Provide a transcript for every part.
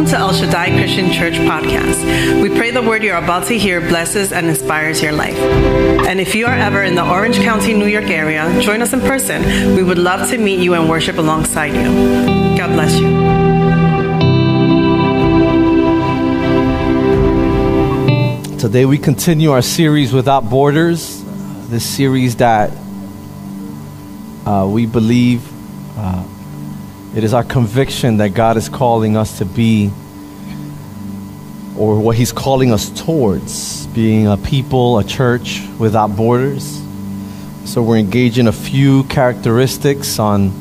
Welcome to El Shaddai Christian Church podcast. We pray the word you're about to hear blesses and inspires your life. And if you are ever in the Orange County, New York area, join us in person. We would love to meet you and worship alongside you. God bless you. Today we continue our series Without Borders, this series that uh, we believe uh, it is our conviction that God is calling us to be, or what He's calling us towards, being a people, a church without borders. So we're engaging a few characteristics on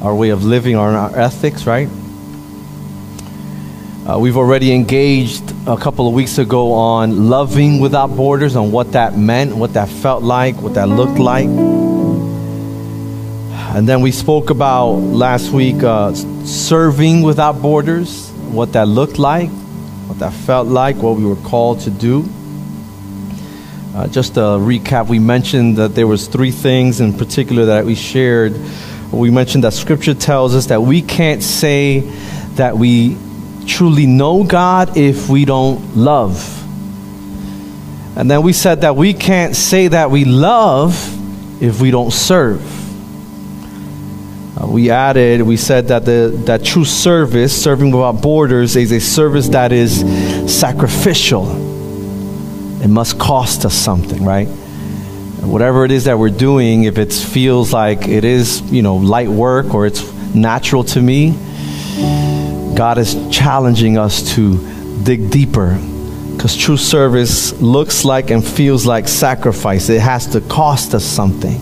our way of living, on our ethics, right? Uh, we've already engaged a couple of weeks ago on loving without borders, on what that meant, what that felt like, what that looked like. And then we spoke about last week uh, serving without borders, what that looked like, what that felt like, what we were called to do. Uh, just a recap, we mentioned that there was three things in particular that we shared. We mentioned that Scripture tells us that we can't say that we truly know God if we don't love. And then we said that we can't say that we love if we don't serve. Uh, we added, we said that the that true service, serving without borders, is a service that is sacrificial. It must cost us something, right? whatever it is that we're doing, if it feels like it is, you know, light work or it's natural to me, God is challenging us to dig deeper because true service looks like and feels like sacrifice. It has to cost us something.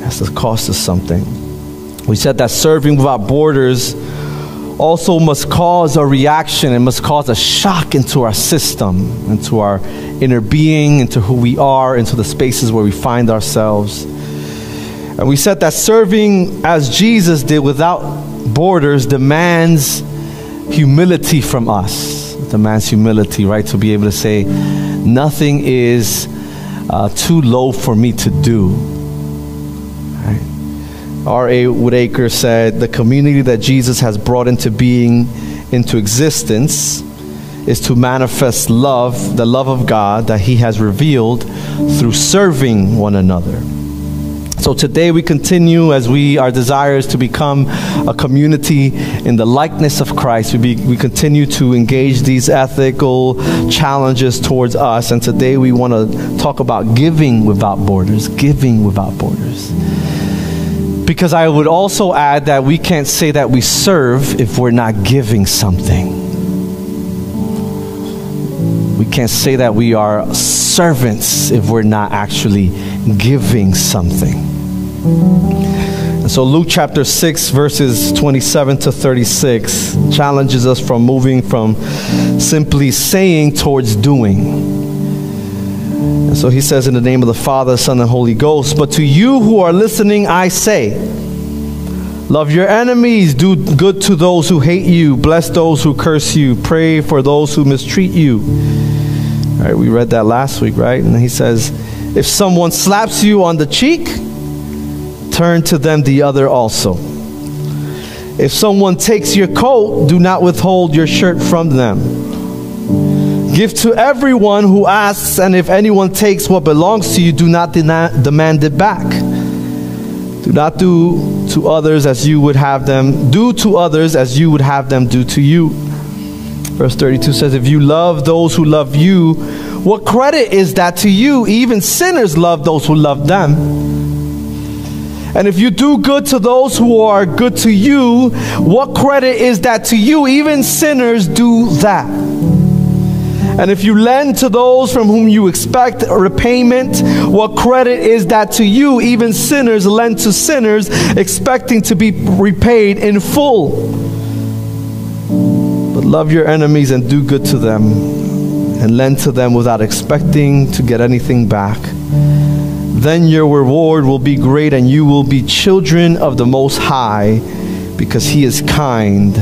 It has to cost us something. We said that serving without borders also must cause a reaction, and must cause a shock into our system, into our inner being, into who we are, into the spaces where we find ourselves. And we said that serving as Jesus did without borders demands humility from us. It demands humility, right? To be able to say, nothing is uh, too low for me to do. R.A. Whitacre said, The community that Jesus has brought into being, into existence, is to manifest love, the love of God that He has revealed through serving one another. So today we continue as we our desires to become a community in the likeness of Christ. We, be, we continue to engage these ethical challenges towards us, and today we want to talk about giving without borders. Giving without borders. Because I would also add that we can't say that we serve if we're not giving something. We can't say that we are servants if we're not actually giving something. And so Luke chapter 6, verses 27 to 36 challenges us from moving from simply saying towards doing. And so he says, In the name of the Father, Son, and Holy Ghost. But to you who are listening, I say, Love your enemies, do good to those who hate you, bless those who curse you, pray for those who mistreat you. All right, we read that last week, right? And he says, If someone slaps you on the cheek, turn to them the other also. If someone takes your coat, do not withhold your shirt from them. Give to everyone who asks, and if anyone takes what belongs to you, do not demand it back. Do not do to others as you would have them, do to others as you would have them do to you. Verse 32 says, If you love those who love you, what credit is that to you? Even sinners love those who love them. And if you do good to those who are good to you, what credit is that to you? Even sinners do that. And if you lend to those from whom you expect repayment, what credit is that to you? Even sinners lend to sinners, expecting to be repaid in full. But love your enemies and do good to them, and lend to them without expecting to get anything back. Then your reward will be great, and you will be children of the Most High, because He is kind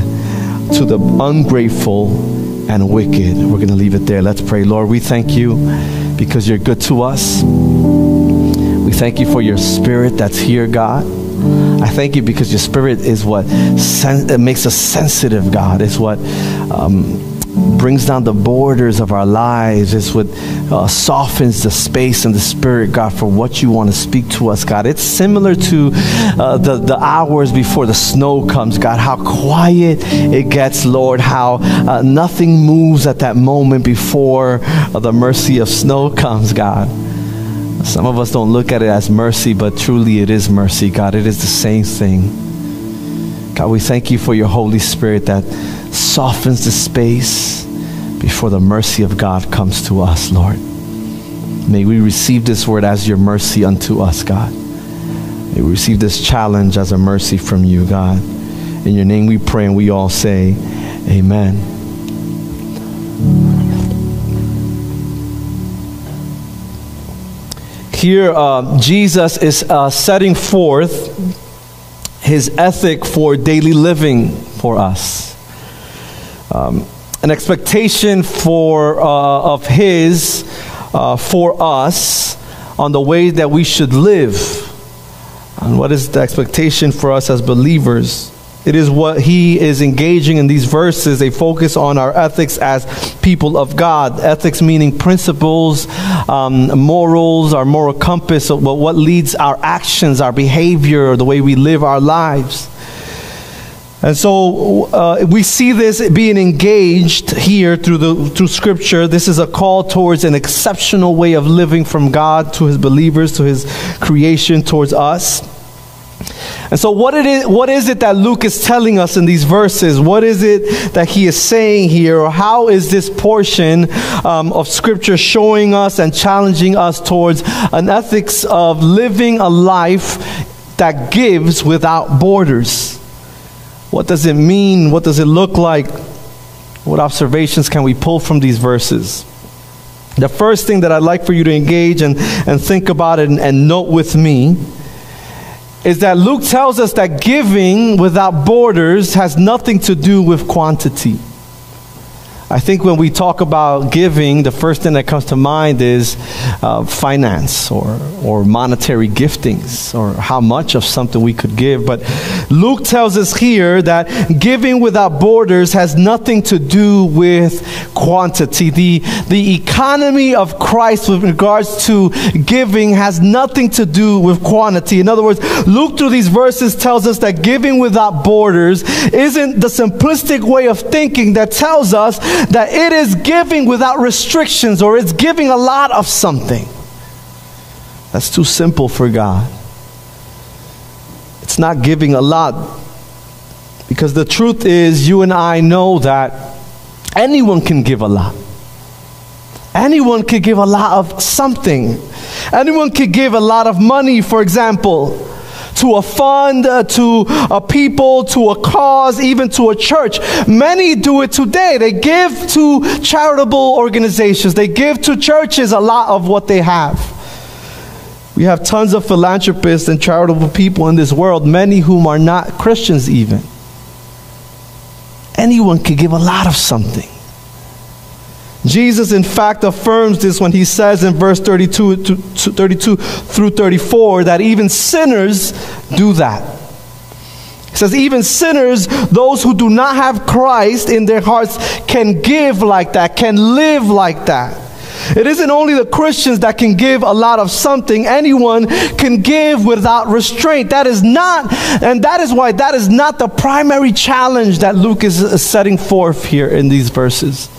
to the ungrateful and wicked. We're going to leave it there. Let's pray. Lord, we thank you because you're good to us. We thank you for your spirit that's here, God. I thank you because your spirit is what sen- makes us sensitive, God. It's what um, brings down the borders of our lives. It's what uh, softens the space and the spirit, God, for what you want to speak to us, God. It's similar to uh, the, the hours before the snow comes, God, how quiet it gets, Lord, how uh, nothing moves at that moment before uh, the mercy of snow comes, God. Some of us don't look at it as mercy, but truly it is mercy, God. It is the same thing. God, we thank you for your Holy Spirit that softens the space before the mercy of God comes to us, Lord. May we receive this word as your mercy unto us, God. May we receive this challenge as a mercy from you, God. In your name we pray and we all say, Amen. Here, uh, Jesus is uh, setting forth his ethic for daily living for us. Um, an expectation for, uh, of his uh, for us on the way that we should live. And what is the expectation for us as believers? It is what he is engaging in these verses. They focus on our ethics as people of God. Ethics meaning principles, um, morals, our moral compass, what leads our actions, our behavior, the way we live our lives. And so uh, we see this being engaged here through, the, through Scripture. This is a call towards an exceptional way of living from God to His believers, to His creation, towards us. And so, what, it is, what is it that Luke is telling us in these verses? What is it that he is saying here? Or how is this portion um, of Scripture showing us and challenging us towards an ethics of living a life that gives without borders? What does it mean? What does it look like? What observations can we pull from these verses? The first thing that I'd like for you to engage and, and think about and, and note with me is that Luke tells us that giving without borders has nothing to do with quantity. I think when we talk about giving, the first thing that comes to mind is uh, finance or, or monetary giftings or how much of something we could give. But Luke tells us here that giving without borders has nothing to do with quantity. The, the economy of Christ with regards to giving has nothing to do with quantity. In other words, Luke through these verses tells us that giving without borders isn't the simplistic way of thinking that tells us that it is giving without restrictions or it's giving a lot of something. That's too simple for God. It's not giving a lot because the truth is, you and I know that anyone can give a lot. Anyone could give a lot of something. Anyone could give a lot of money, for example to a fund, uh, to a people, to a cause, even to a church. Many do it today. They give to charitable organizations, they give to churches a lot of what they have. We have tons of philanthropists and charitable people in this world, many whom are not Christians, even. Anyone can give a lot of something. Jesus, in fact, affirms this when he says in verse 32, to 32 through 34 that even sinners do that. He says, even sinners, those who do not have Christ in their hearts, can give like that, can live like that. It isn't only the Christians that can give a lot of something. Anyone can give without restraint. That is not, and that is why that is not the primary challenge that Luke is setting forth here in these verses.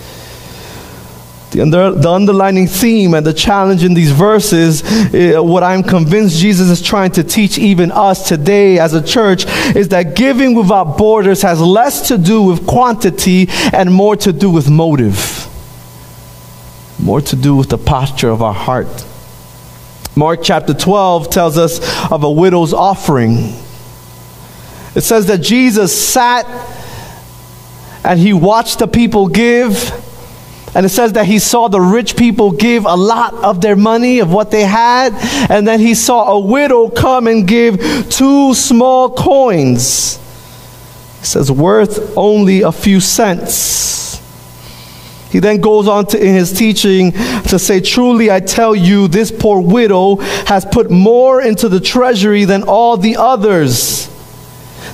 The, under, the underlining theme and the challenge in these verses, uh, what I'm convinced Jesus is trying to teach even us today as a church, is that giving without borders has less to do with quantity and more to do with motive, more to do with the posture of our heart. Mark chapter 12 tells us of a widow's offering. It says that Jesus sat and he watched the people give and it says that he saw the rich people give a lot of their money, of what they had. And then he saw a widow come and give two small coins. It says, worth only a few cents. He then goes on to, in his teaching to say, Truly I tell you, this poor widow has put more into the treasury than all the others.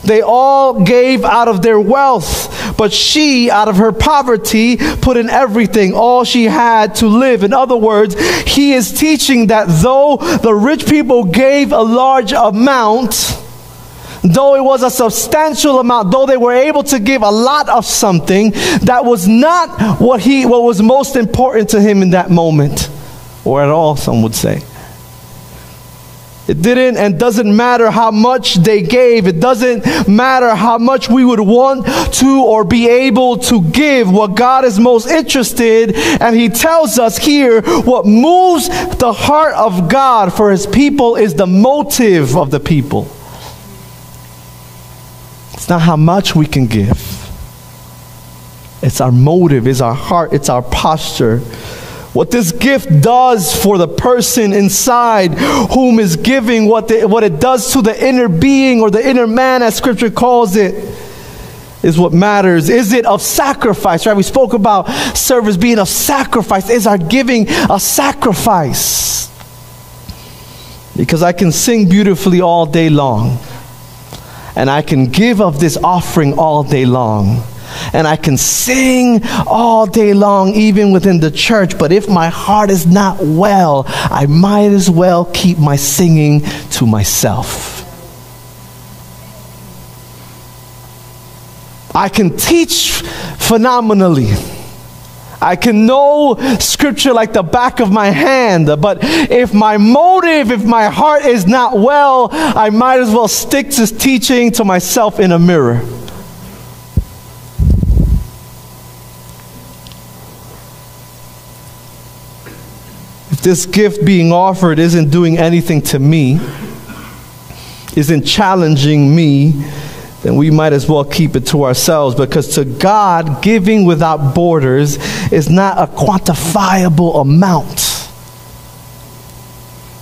They all gave out of their wealth, but she, out of her poverty, put in everything, all she had to live. In other words, he is teaching that though the rich people gave a large amount, though it was a substantial amount, though they were able to give a lot of something, that was not what he what was most important to him in that moment, or at all, some would say. It didn't and doesn't matter how much they gave. It doesn't matter how much we would want to or be able to give. What God is most interested, and He tells us here, what moves the heart of God for His people is the motive of the people. It's not how much we can give. It's our motive, it's our heart, it's our posture. What this gift does for the person inside whom is giving, what, the, what it does to the inner being or the inner man, as scripture calls it, is what matters. Is it of sacrifice? Right? We spoke about service being of sacrifice. Is our giving a sacrifice? Because I can sing beautifully all day long and I can give of this offering all day long. And I can sing all day long, even within the church. But if my heart is not well, I might as well keep my singing to myself. I can teach phenomenally. I can know scripture like the back of my hand, but if my motive, if my heart is not well, I might as well stick to teaching to myself in a mirror. If this gift being offered isn't doing anything to me, isn't challenging me, then we might as well keep it to ourselves because to God, giving without borders is not a quantifiable amount.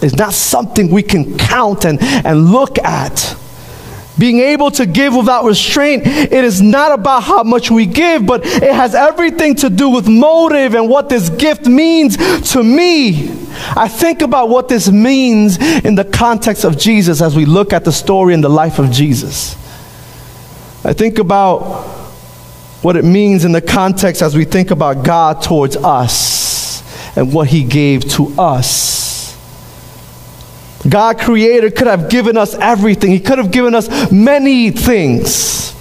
It's not something we can count and, and look at. Being able to give without restraint, it is not about how much we give, but it has everything to do with motive and what this gift means to me. I think about what this means in the context of Jesus as we look at the story and the life of Jesus. I think about what it means in the context as we think about God towards us and what He gave to us. God, Creator, could have given us everything, He could have given us many things.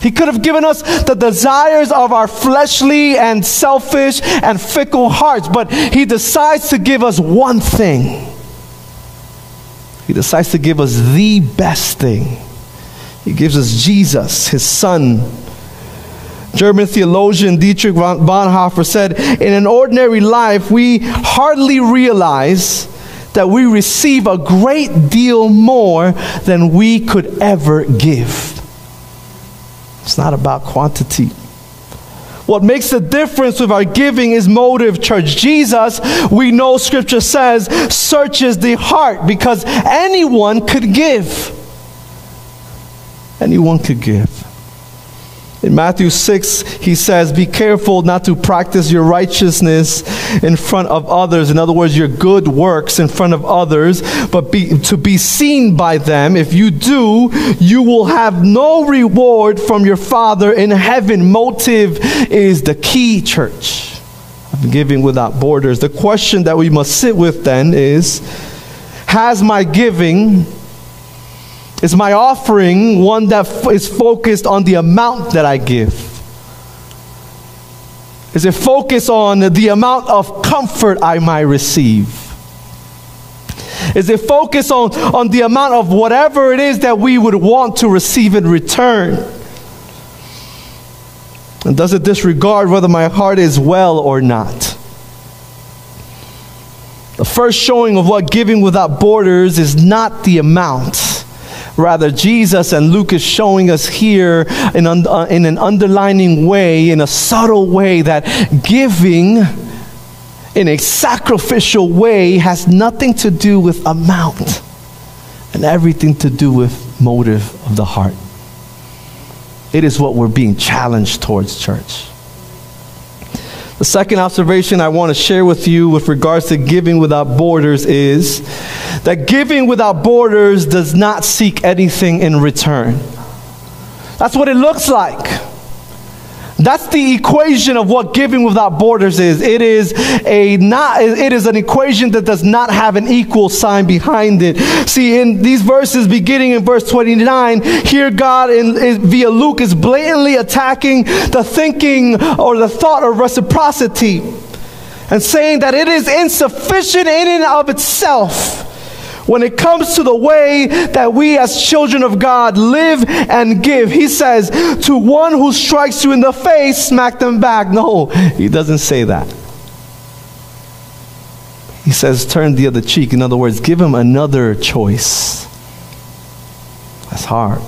He could have given us the desires of our fleshly and selfish and fickle hearts, but He decides to give us one thing. He decides to give us the best thing. He gives us Jesus, his son. German theologian Dietrich Bonhoeffer said, In an ordinary life, we hardly realize that we receive a great deal more than we could ever give. It's not about quantity. What makes the difference with our giving is motive, church. Jesus, we know scripture says, searches the heart because anyone could give anyone could give. In Matthew 6, he says, Be careful not to practice your righteousness in front of others. In other words, your good works in front of others, but be, to be seen by them. If you do, you will have no reward from your Father in heaven. Motive is the key, church, giving without borders. The question that we must sit with then is Has my giving is my offering one that is focused on the amount that I give? Is it focused on the amount of comfort I might receive? Is it focused on, on the amount of whatever it is that we would want to receive in return? And does it disregard whether my heart is well or not? The first showing of what giving without borders is not the amount Rather, Jesus and Luke is showing us here in, uh, in an underlining way, in a subtle way, that giving in a sacrificial way has nothing to do with amount and everything to do with motive of the heart. It is what we're being challenged towards, church. The second observation I want to share with you with regards to giving without borders is that giving without borders does not seek anything in return. That's what it looks like. That's the equation of what giving without borders is. It is a not it is an equation that does not have an equal sign behind it. See, in these verses beginning in verse 29, here God in, in, via Luke is blatantly attacking the thinking or the thought of reciprocity and saying that it is insufficient in and of itself when it comes to the way that we as children of God live and give, he says, to one who strikes you in the face, smack them back. No, he doesn't say that. He says, turn the other cheek. In other words, give him another choice. That's hard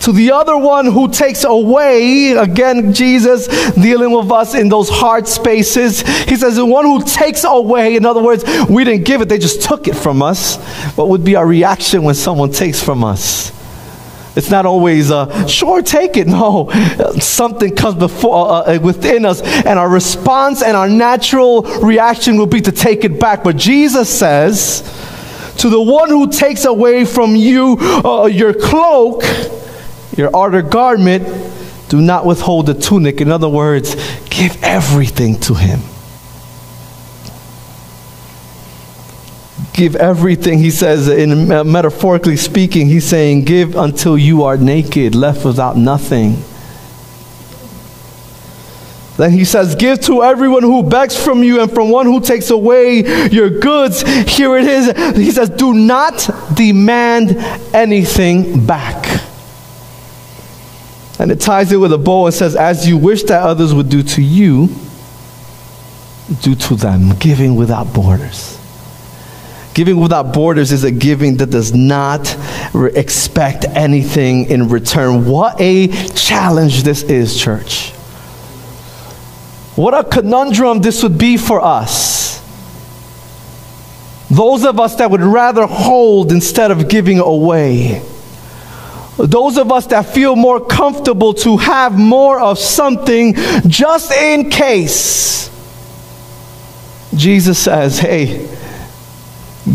to the other one who takes away, again, Jesus dealing with us in those hard spaces. He says, the one who takes away, in other words, we didn't give it, they just took it from us. What would be our reaction when someone takes from us? It's not always, uh, sure, take it. No, something comes before uh, uh, within us, and our response and our natural reaction will be to take it back. But Jesus says, to the one who takes away from you uh, your cloak, your outer garment, do not withhold the tunic. In other words, give everything to him. Give everything, he says, in metaphorically speaking, he's saying, give until you are naked, left without nothing. Then he says, Give to everyone who begs from you and from one who takes away your goods. Here it is. He says, Do not demand anything back. And it ties it with a bow and says, As you wish that others would do to you, do to them, giving without borders. Giving without borders is a giving that does not re- expect anything in return. What a challenge this is, church. What a conundrum this would be for us. Those of us that would rather hold instead of giving away. Those of us that feel more comfortable to have more of something just in case. Jesus says, hey,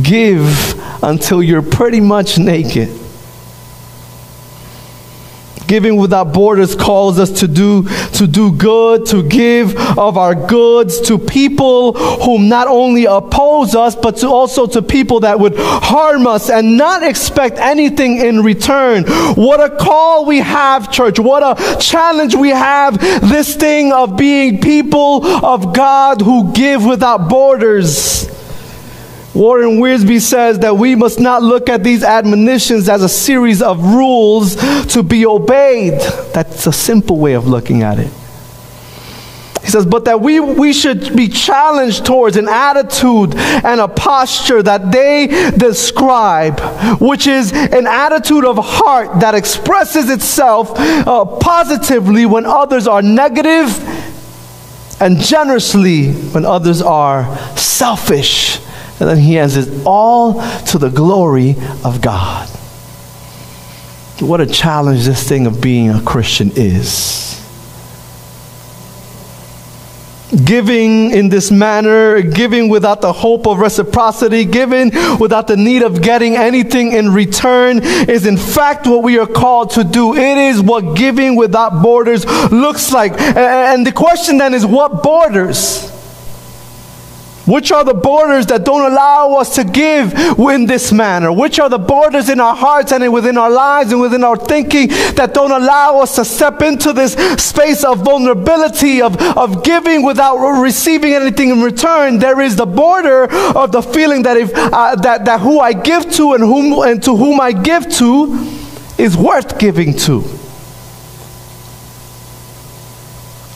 give until you're pretty much naked. Giving without borders calls us to do, to do good, to give of our goods to people whom not only oppose us, but to also to people that would harm us and not expect anything in return. What a call we have, church. What a challenge we have. This thing of being people of God who give without borders. Warren Wiersbe says that we must not look at these admonitions as a series of rules to be obeyed. That's a simple way of looking at it. He says, but that we, we should be challenged towards an attitude and a posture that they describe, which is an attitude of heart that expresses itself uh, positively when others are negative and generously when others are selfish and then he has it all to the glory of God. What a challenge this thing of being a Christian is. Giving in this manner, giving without the hope of reciprocity, giving without the need of getting anything in return is in fact what we are called to do. It is what giving without borders looks like. And the question then is what borders? Which are the borders that don't allow us to give in this manner? Which are the borders in our hearts and within our lives and within our thinking that don't allow us to step into this space of vulnerability, of, of giving without receiving anything in return? There is the border of the feeling that, if, uh, that, that who I give to and, whom, and to whom I give to is worth giving to.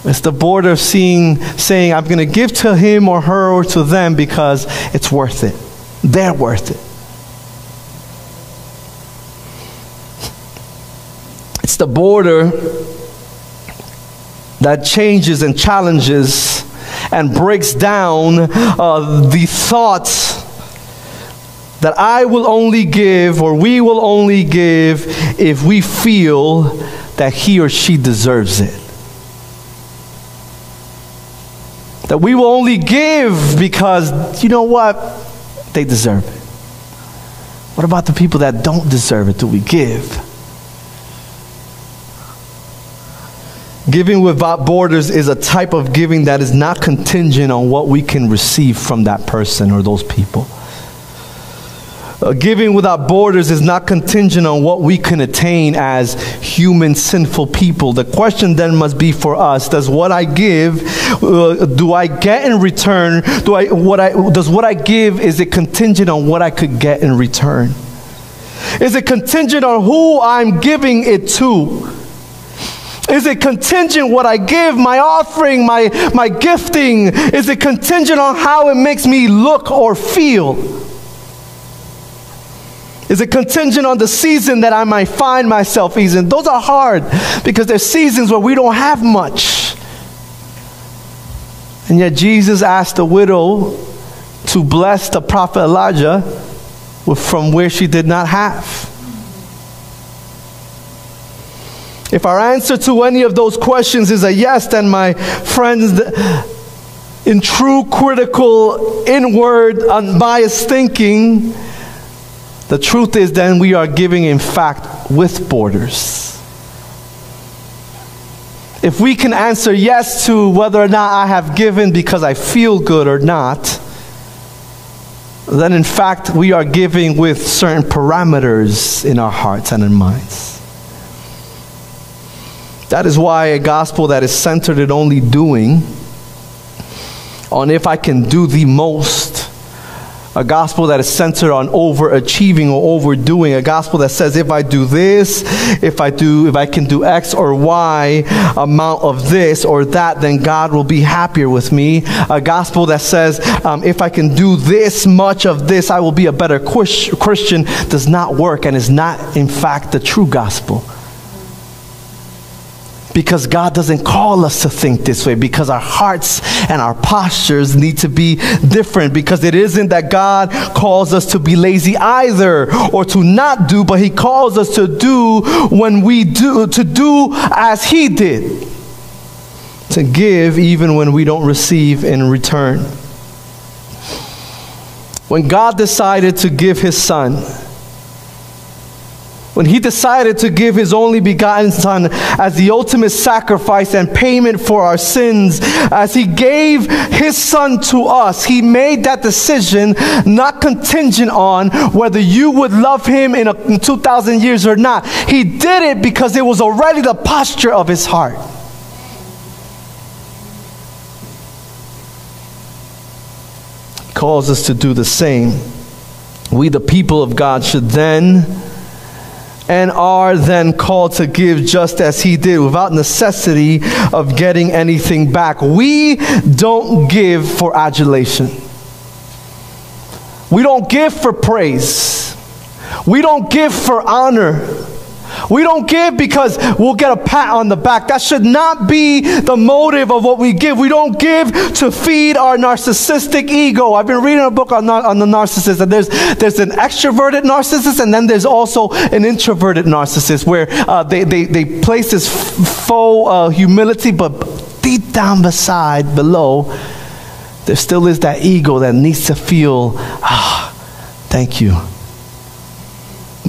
It's the border of seeing, saying, I'm going to give to him or her or to them because it's worth it. They're worth it. It's the border that changes and challenges and breaks down uh, the thoughts that I will only give or we will only give if we feel that he or she deserves it. That we will only give because, you know what? They deserve it. What about the people that don't deserve it? Do we give? Giving without borders is a type of giving that is not contingent on what we can receive from that person or those people. Uh, giving without borders is not contingent on what we can attain as human sinful people. The question then must be for us: Does what I give, uh, do I get in return? Do I what I does what I give is it contingent on what I could get in return? Is it contingent on who I'm giving it to? Is it contingent what I give, my offering, my, my gifting? Is it contingent on how it makes me look or feel? Is it contingent on the season that I might find myself in? Those are hard because there's seasons where we don't have much. And yet Jesus asked the widow to bless the prophet Elijah from where she did not have. If our answer to any of those questions is a yes, then my friends, in true critical, inward, unbiased thinking, the truth is then we are giving, in fact, with borders. If we can answer yes to whether or not I have given because I feel good or not, then in fact we are giving with certain parameters in our hearts and in minds. That is why a gospel that is centered in only doing, on if I can do the most, a gospel that is centered on overachieving or overdoing, a gospel that says if I do this, if I do if I can do X or Y amount of this or that, then God will be happier with me. A gospel that says um, if I can do this much of this, I will be a better Christian does not work and is not in fact the true gospel because God doesn't call us to think this way, because our hearts and our postures need to be different, because it isn't that God calls us to be lazy either or to not do, but He calls us to do when we do, to do as He did, to give even when we don't receive in return. When God decided to give His Son, when he decided to give his only begotten Son as the ultimate sacrifice and payment for our sins, as he gave his Son to us, he made that decision not contingent on whether you would love him in, a, in 2,000 years or not. He did it because it was already the posture of his heart. He calls us to do the same. We, the people of God, should then and are then called to give just as he did without necessity of getting anything back. We don't give for adulation. We don't give for praise. We don't give for honor. We don't give because we'll get a pat on the back. That should not be the motive of what we give. We don't give to feed our narcissistic ego. I've been reading a book on, on the narcissist, and there's, there's an extroverted narcissist, and then there's also an introverted narcissist where uh, they, they, they place this faux uh, humility, but deep down beside, below, there still is that ego that needs to feel, ah, thank you.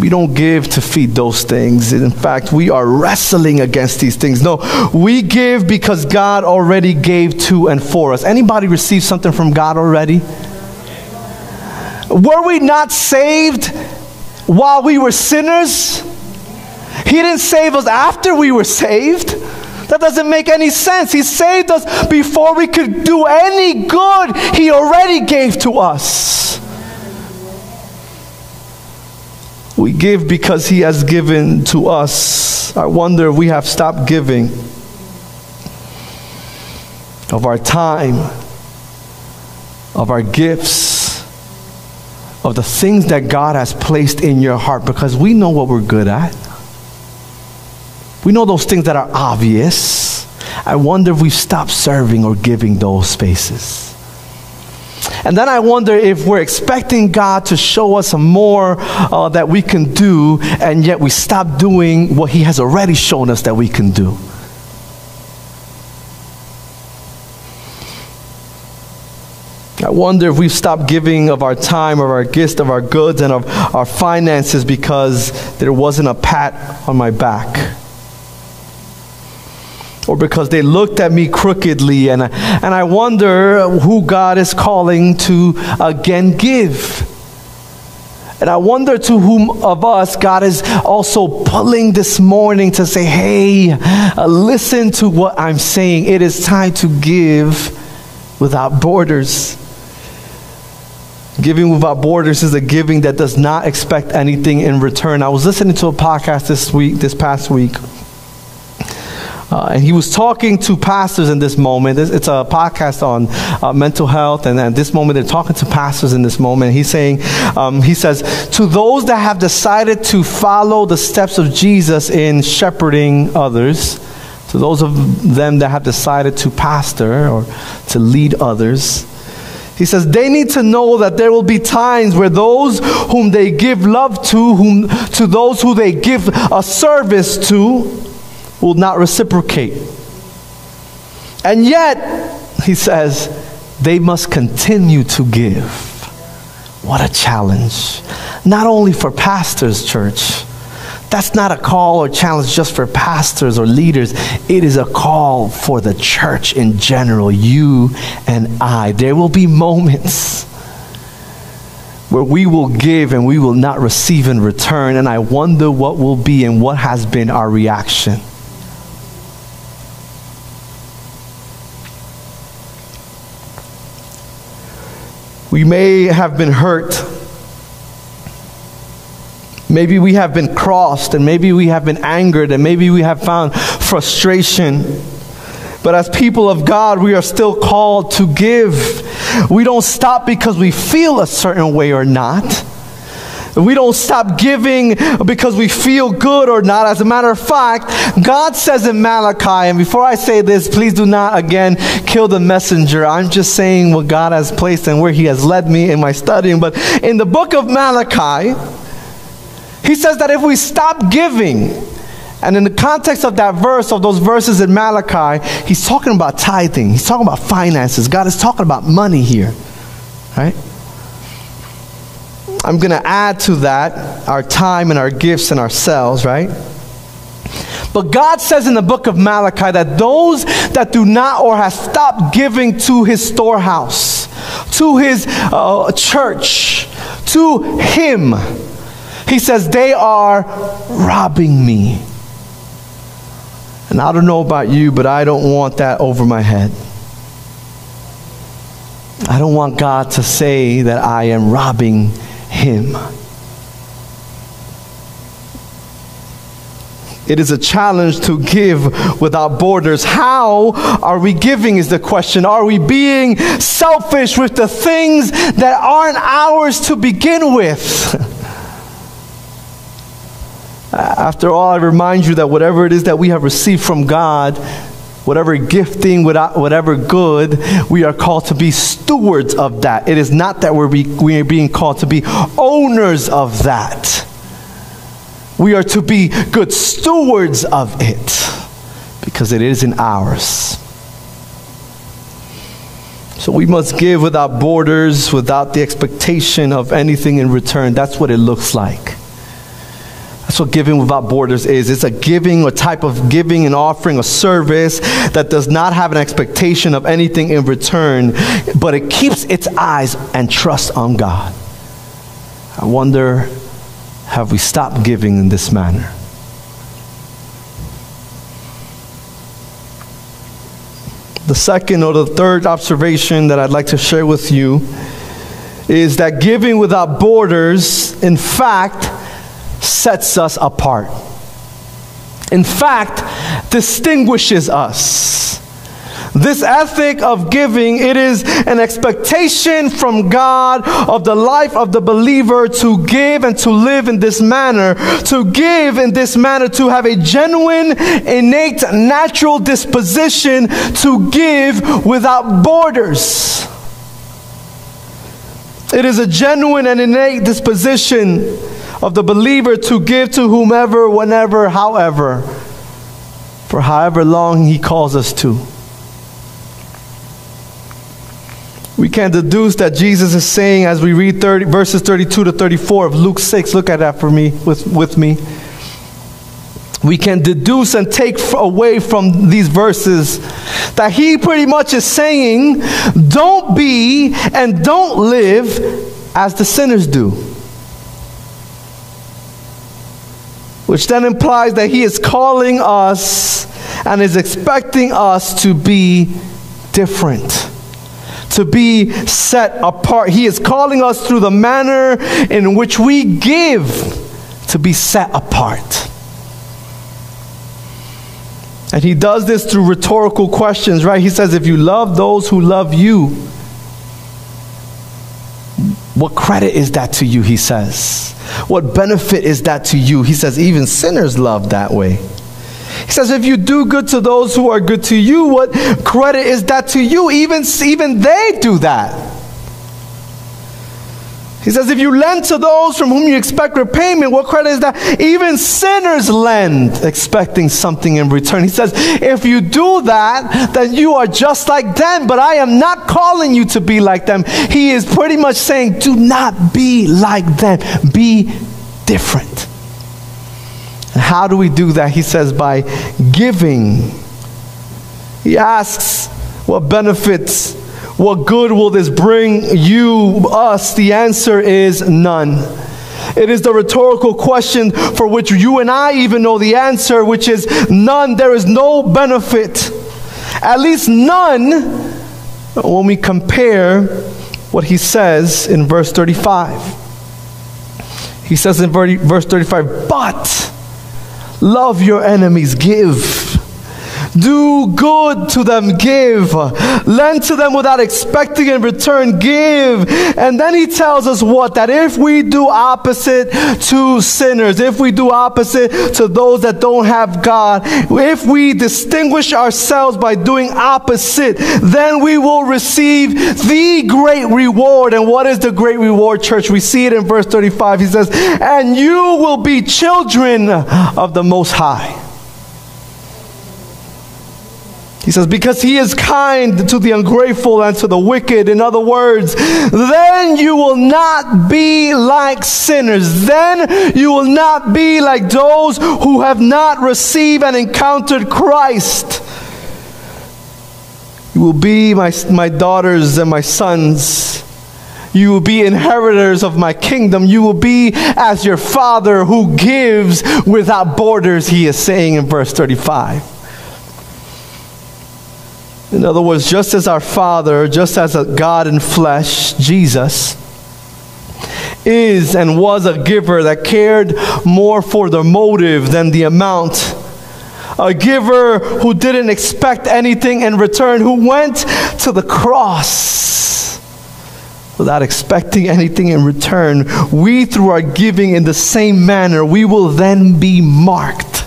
We don't give to feed those things. In fact, we are wrestling against these things. No, we give because God already gave to and for us. Anybody receive something from God already? Were we not saved while we were sinners? He didn't save us after we were saved. That doesn't make any sense. He saved us before we could do any good. He already gave to us. We give because He has given to us. I wonder if we have stopped giving of our time, of our gifts, of the things that God has placed in your heart because we know what we're good at. We know those things that are obvious. I wonder if we've stopped serving or giving those spaces. And then I wonder if we're expecting God to show us more uh, that we can do, and yet we stop doing what He has already shown us that we can do. I wonder if we've stopped giving of our time, of our gifts, of our goods, and of our finances because there wasn't a pat on my back. Or because they looked at me crookedly, and, and I wonder who God is calling to again give. And I wonder to whom of us God is also pulling this morning to say, hey, uh, listen to what I'm saying. It is time to give without borders. Giving without borders is a giving that does not expect anything in return. I was listening to a podcast this week, this past week. Uh, and he was talking to pastors in this moment. It's, it's a podcast on uh, mental health, and at this moment, they're talking to pastors in this moment. He's saying, um, he says, to those that have decided to follow the steps of Jesus in shepherding others, to those of them that have decided to pastor or to lead others, he says they need to know that there will be times where those whom they give love to, whom to those who they give a service to, will not reciprocate. And yet, he says, they must continue to give. What a challenge. Not only for pastors, church. That's not a call or challenge just for pastors or leaders. It is a call for the church in general, you and I. There will be moments where we will give and we will not receive in return. And I wonder what will be and what has been our reaction. We may have been hurt. Maybe we have been crossed, and maybe we have been angered, and maybe we have found frustration. But as people of God, we are still called to give. We don't stop because we feel a certain way or not. We don't stop giving because we feel good or not. As a matter of fact, God says in Malachi, and before I say this, please do not again kill the messenger. I'm just saying what God has placed and where He has led me in my studying. But in the book of Malachi, He says that if we stop giving, and in the context of that verse, of those verses in Malachi, he's talking about tithing. He's talking about finances. God is talking about money here. Right? I'm going to add to that our time and our gifts and ourselves, right? But God says in the book of Malachi that those that do not or have stopped giving to his storehouse, to his uh, church, to him, he says they are robbing me. And I don't know about you, but I don't want that over my head. I don't want God to say that I am robbing him. It is a challenge to give without borders. How are we giving is the question. Are we being selfish with the things that aren't ours to begin with? After all, I remind you that whatever it is that we have received from God, whatever gifting, whatever good, we are called to be stewards of that. It is not that we're, be, we are being called to be owners of that. We are to be good stewards of it because it isn't ours. So we must give without borders, without the expectation of anything in return. That's what it looks like. What giving without borders is. It's a giving, a type of giving and offering, a service that does not have an expectation of anything in return, but it keeps its eyes and trust on God. I wonder, have we stopped giving in this manner? The second or the third observation that I'd like to share with you is that giving without borders, in fact, sets us apart. In fact, distinguishes us. This ethic of giving, it is an expectation from God of the life of the believer to give and to live in this manner, to give in this manner, to have a genuine, innate, natural disposition to give without borders. It is a genuine and innate disposition of the believer to give to whomever, whenever, however, for however long he calls us to. We can deduce that Jesus is saying as we read 30, verses 32 to 34 of Luke 6. Look at that for me, with, with me. We can deduce and take away from these verses that he pretty much is saying, don't be and don't live as the sinners do. Which then implies that he is calling us and is expecting us to be different to be set apart. He is calling us through the manner in which we give to be set apart. And he does this through rhetorical questions, right? He says, If you love those who love you, what credit is that to you? He says. What benefit is that to you? He says, Even sinners love that way. He says, if you do good to those who are good to you, what credit is that to you? Even, even they do that. He says, if you lend to those from whom you expect repayment, what credit is that? Even sinners lend expecting something in return. He says, if you do that, then you are just like them, but I am not calling you to be like them. He is pretty much saying, do not be like them, be different. And how do we do that? He says, by giving. He asks, what benefits what good will this bring you, us? The answer is none. It is the rhetorical question for which you and I even know the answer, which is none. There is no benefit. At least none when we compare what he says in verse 35. He says in verse 35, but love your enemies, give do good to them, give. Lend to them without expecting in return, give. And then he tells us what? That if we do opposite to sinners, if we do opposite to those that don't have God, if we distinguish ourselves by doing opposite, then we will receive the great reward. And what is the great reward, church? We see it in verse 35. He says, And you will be children of the Most High. He says, Because he is kind to the ungrateful and to the wicked. In other words, then you will not be like sinners. Then you will not be like those who have not received and encountered Christ. You will be my, my daughters and my sons. You will be inheritors of my kingdom. You will be as your father who gives without borders, he is saying in verse 35. In other words, just as our Father, just as a God in flesh, Jesus, is and was a giver that cared more for the motive than the amount. A giver who didn't expect anything in return, who went to the cross without expecting anything in return. We, through our giving in the same manner, we will then be marked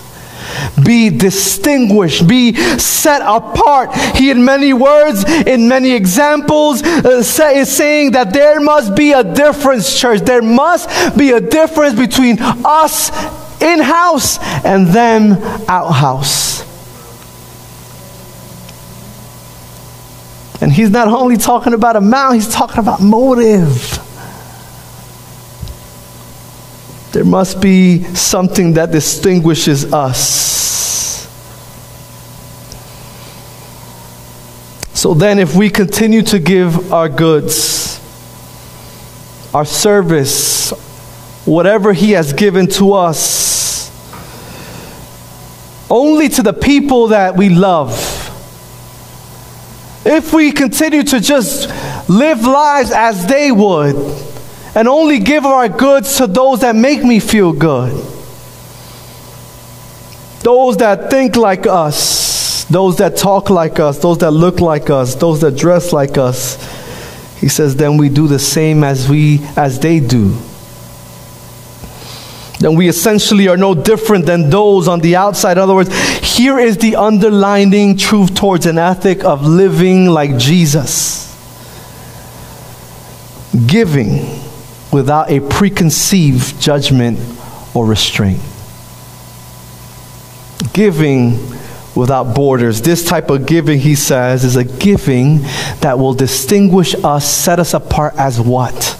be distinguished, be set apart. He, in many words, in many examples, uh, say, is saying that there must be a difference, church. There must be a difference between us in house and them out house. And he's not only talking about amount, he's talking about motive. There must be something that distinguishes us. So then, if we continue to give our goods, our service, whatever He has given to us, only to the people that we love, if we continue to just live lives as they would, and only give our goods to those that make me feel good. Those that think like us, those that talk like us, those that look like us, those that dress like us. He says, then we do the same as we as they do. Then we essentially are no different than those on the outside. In other words, here is the underlining truth towards an ethic of living like Jesus. Giving without a preconceived judgment or restraint. Giving without borders. This type of giving, he says, is a giving that will distinguish us, set us apart as what?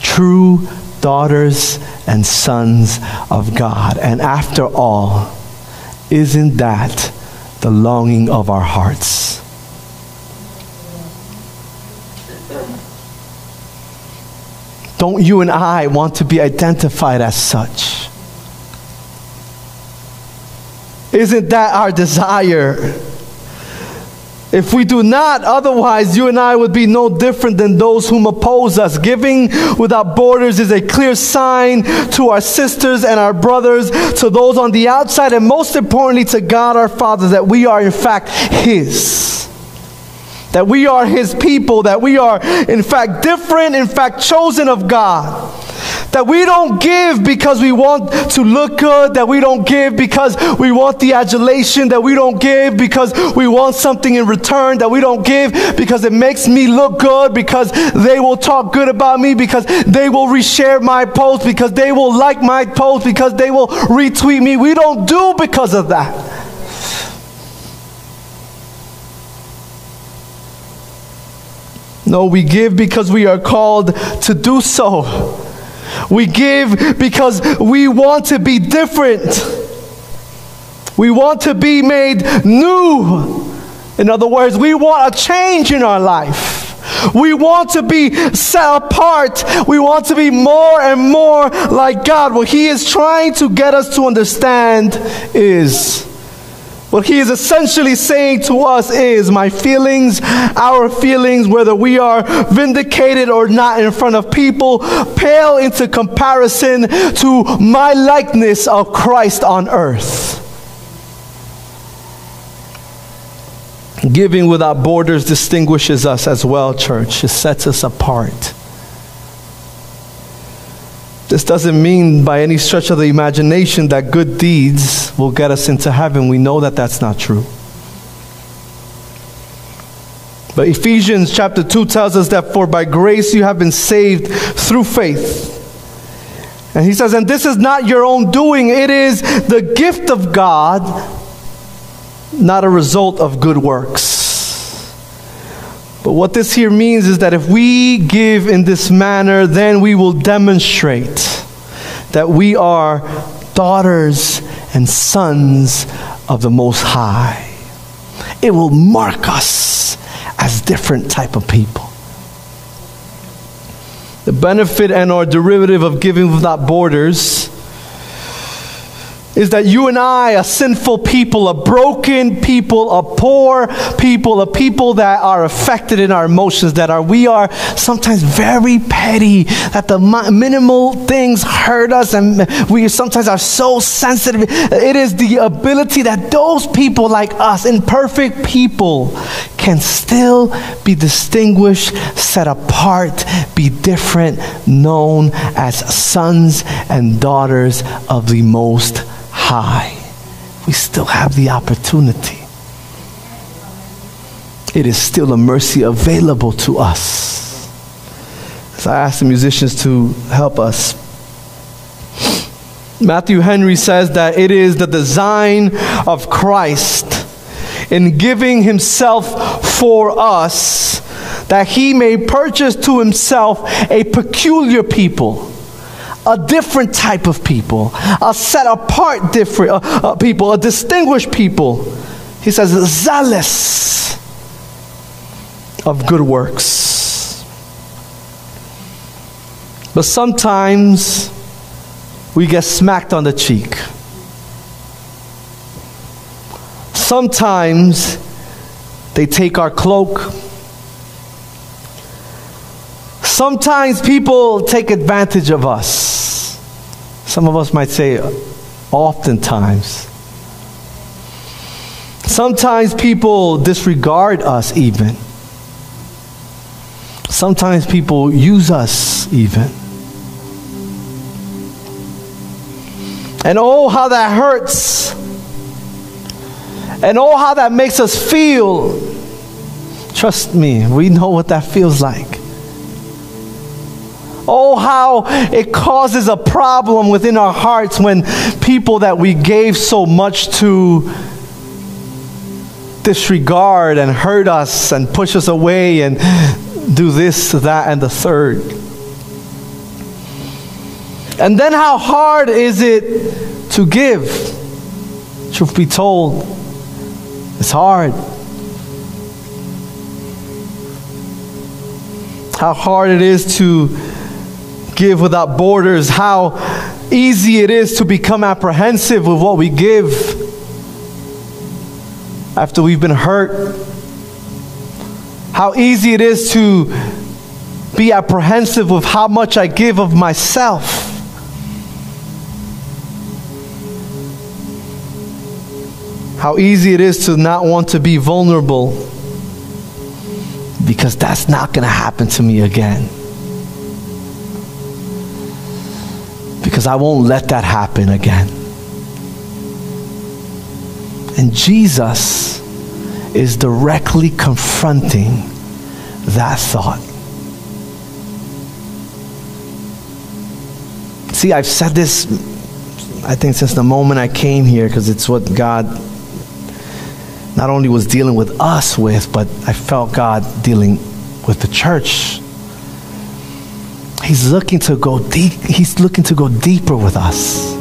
True daughters and sons of God. And after all, isn't that the longing of our hearts? Don't you and I want to be identified as such? Isn't that our desire? If we do not, otherwise, you and I would be no different than those whom oppose us. Giving without borders is a clear sign to our sisters and our brothers, to those on the outside, and most importantly, to God our Father, that we are in fact His that we are His people, that we are, in fact, different, in fact, chosen of God. That we don't give because we want to look good, that we don't give because we want the adulation, that we don't give because we want something in return, that we don't give because it makes me look good, because they will talk good about me, because they will reshare my post, because they will like my post, because they will retweet me. We don't do because of that. No, we give because we are called to do so. We give because we want to be different. We want to be made new. In other words, we want a change in our life. We want to be set apart. We want to be more and more like God. What He is trying to get us to understand is what he is essentially saying to us is my feelings, our feelings, whether we are vindicated or not in front of people, pale into comparison to my likeness of Christ on earth. Giving without borders distinguishes us as well, church. It sets us apart. This doesn't mean by any stretch of the imagination that good deeds will get us into heaven. We know that that's not true. But Ephesians chapter 2 tells us that for by grace you have been saved through faith. And he says, and this is not your own doing, it is the gift of God, not a result of good works. But what this here means is that if we give in this manner, then we will demonstrate that we are daughters and sons of the Most High. It will mark us as different type of people. The benefit and or derivative of giving without borders is that you and I, a sinful people, a broken people, a poor people, a people that are affected in our emotions, that are we are sometimes very petty, that the minimal things hurt us, and we sometimes are so sensitive. It is the ability that those people like us, imperfect people, can still be distinguished, set apart, be different, known as sons and daughters of the Most high, we still have the opportunity. It is still a mercy available to us. So I ask the musicians to help us. Matthew Henry says that it is the design of Christ in giving himself for us that he may purchase to himself a peculiar people a different type of people, a set apart different uh, uh, people, a distinguished people. He says, zealous of good works. But sometimes we get smacked on the cheek. Sometimes they take our cloak Sometimes people take advantage of us. Some of us might say, oftentimes. Sometimes people disregard us, even. Sometimes people use us, even. And oh, how that hurts. And oh, how that makes us feel. Trust me, we know what that feels like. Oh, how it causes a problem within our hearts when people that we gave so much to disregard and hurt us and push us away and do this, that, and the third. And then how hard is it to give? Truth be told, it's hard. How hard it is to give without borders, how easy it is to become apprehensive with what we give after we've been hurt. How easy it is to be apprehensive with how much I give of myself. How easy it is to not want to be vulnerable because that's not going to happen to me again. I won't let that happen again. And Jesus is directly confronting that thought. See, I've said this, I think, since the moment I came here, because it's what God not only was dealing with us with, but I felt God dealing with the church. He's looking to go deep, he's looking to go deeper with us.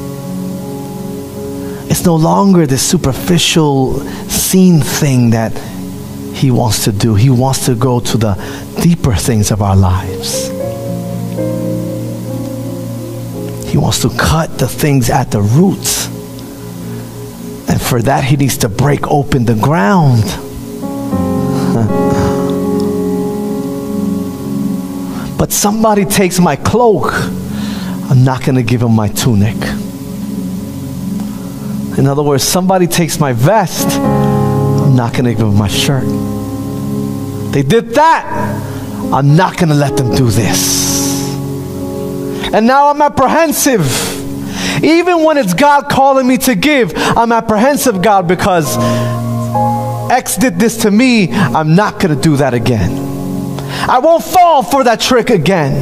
It's no longer this superficial scene thing that he wants to do. He wants to go to the deeper things of our lives. He wants to cut the things at the roots. And for that, he needs to break open the ground. but somebody takes my cloak, I'm not going to give him my tunic. In other words, somebody takes my vest, I'm not going to give him my shirt. They did that, I'm not going to let them do this. And now I'm apprehensive. Even when it's God calling me to give, I'm apprehensive, God, because X did this to me. I'm not going to do that again. I won't fall for that trick again.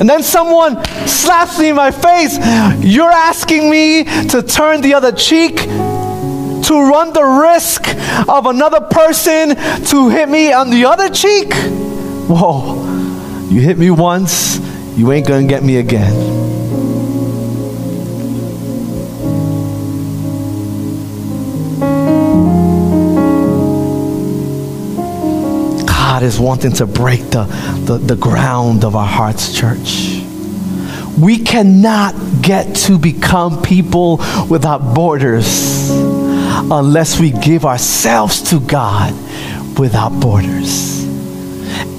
And then someone slaps me in my face. You're asking me to turn the other cheek, to run the risk of another person to hit me on the other cheek? Whoa, you hit me once, you ain't gonna get me again. God is wanting to break the, the, the ground of our hearts, church. We cannot get to become people without borders unless we give ourselves to God without borders.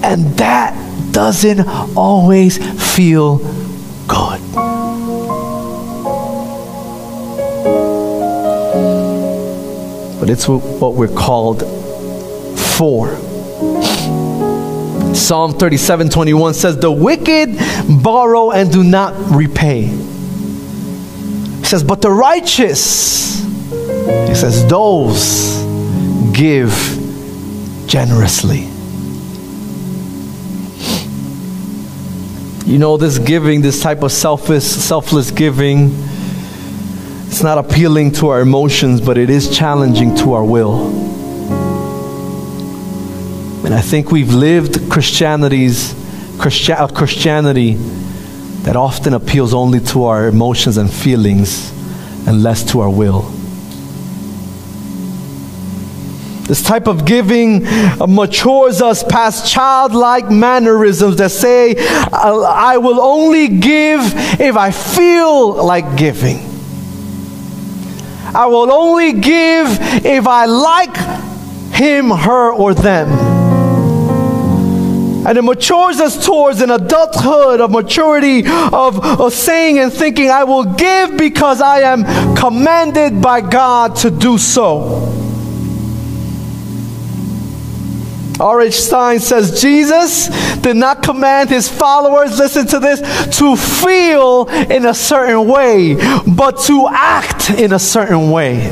And that doesn't always feel good. But it's what we're called for. Psalm 37 21 says, The wicked borrow and do not repay. He says, But the righteous, he says, those give generously. You know, this giving, this type of selfless, selfless giving, it's not appealing to our emotions, but it is challenging to our will. And I think we've lived Christianity's Christi- Christianity that often appeals only to our emotions and feelings and less to our will. This type of giving matures us past childlike mannerisms that say, I will only give if I feel like giving. I will only give if I like him, her, or them. And it matures us towards an adulthood of maturity, of, of saying and thinking, I will give because I am commanded by God to do so. R.H. Stein says Jesus did not command his followers, listen to this, to feel in a certain way, but to act in a certain way.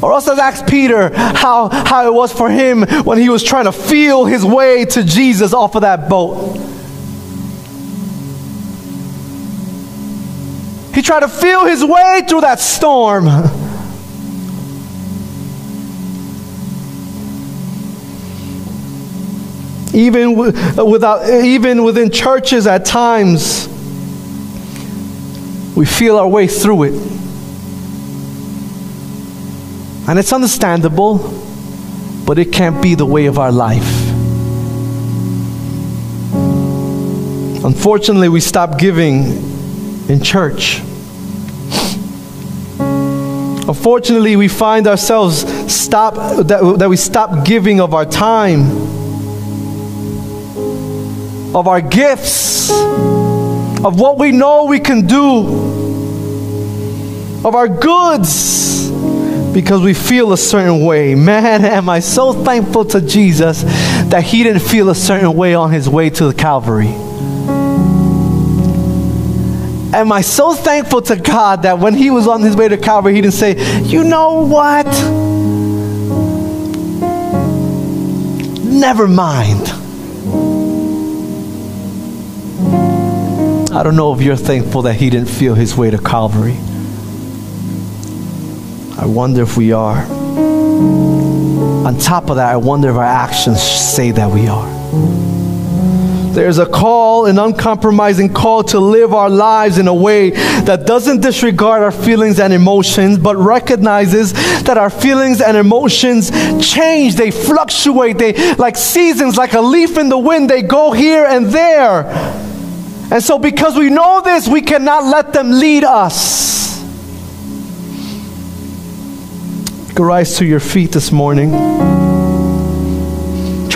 Or else let's ask Peter how, how it was for him when he was trying to feel his way to Jesus off of that boat. He tried to feel his way through that storm. Even, without, even within churches at times, we feel our way through it. And it's understandable, but it can't be the way of our life. Unfortunately, we stop giving in church. Unfortunately, we find ourselves stop that, that we stop giving of our time, of our gifts, of what we know we can do, of our goods, because we feel a certain way. Man, am I so thankful to Jesus that He didn't feel a certain way on His way to the Calvary. Am I so thankful to God that when he was on his way to Calvary, he didn't say, You know what? Never mind. I don't know if you're thankful that he didn't feel his way to Calvary. I wonder if we are. On top of that, I wonder if our actions say that we are. There's a call, an uncompromising call to live our lives in a way that doesn't disregard our feelings and emotions, but recognizes that our feelings and emotions change, they fluctuate, they like seasons, like a leaf in the wind, they go here and there. And so, because we know this, we cannot let them lead us. Rise to your feet this morning.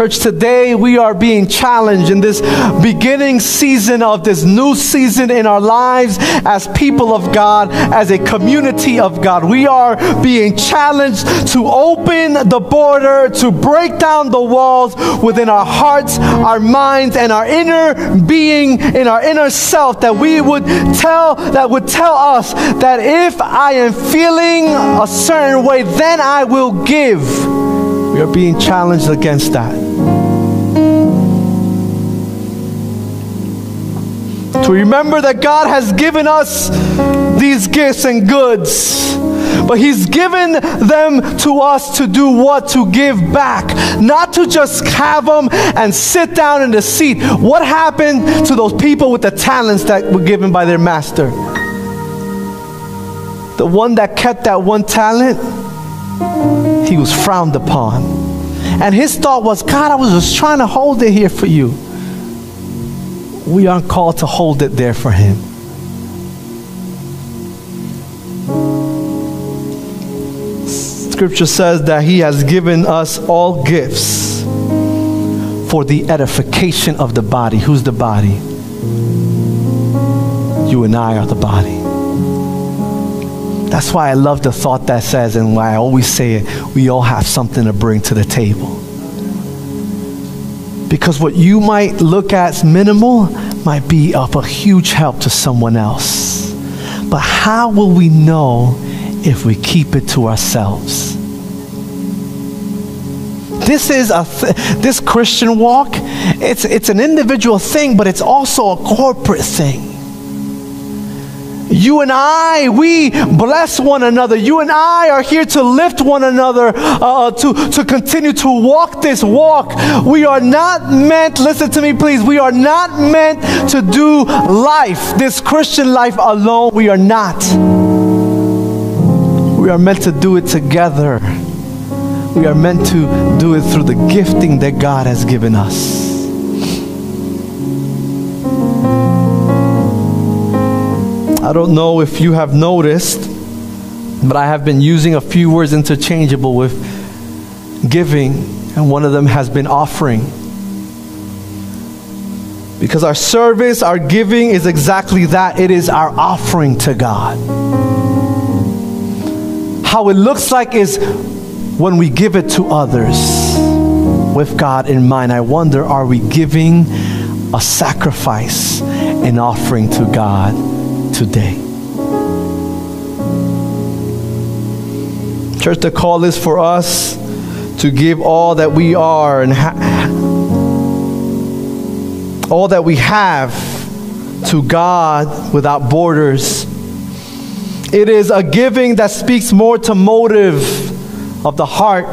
Church, today we are being challenged in this beginning season of this new season in our lives as people of God, as a community of God. We are being challenged to open the border, to break down the walls within our hearts, our minds, and our inner being, in our inner self, that we would tell, that would tell us that if I am feeling a certain way, then I will give. Are being challenged against that. To remember that God has given us these gifts and goods, but He's given them to us to do what? To give back, not to just have them and sit down in the seat. What happened to those people with the talents that were given by their master? The one that kept that one talent he was frowned upon. And his thought was, God, I was just trying to hold it here for you. We aren't called to hold it there for him. Scripture says that he has given us all gifts for the edification of the body. Who's the body? You and I are the body. That's why I love the thought that says, and why I always say it, we all have something to bring to the table. Because what you might look at as minimal might be of a huge help to someone else. But how will we know if we keep it to ourselves? This is a th- this Christian walk. It's it's an individual thing, but it's also a corporate thing. You and I, we bless one another. You and I are here to lift one another, uh, to, to continue to walk this walk. We are not meant, listen to me please, we are not meant to do life, this Christian life alone. We are not. We are meant to do it together. We are meant to do it through the gifting that God has given us. I don't know if you have noticed, but I have been using a few words interchangeable with giving, and one of them has been offering. Because our service, our giving is exactly that it is our offering to God. How it looks like is when we give it to others with God in mind. I wonder are we giving a sacrifice, an offering to God? Today. Church, the call is for us to give all that we are and ha- all that we have to God without borders It is a giving that speaks more to motive of the heart.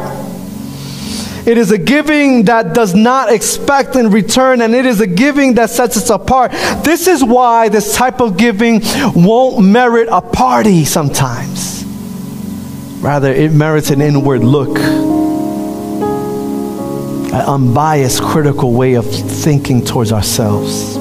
It is a giving that does not expect in return, and it is a giving that sets us apart. This is why this type of giving won't merit a party sometimes. Rather, it merits an inward look, an unbiased, critical way of thinking towards ourselves.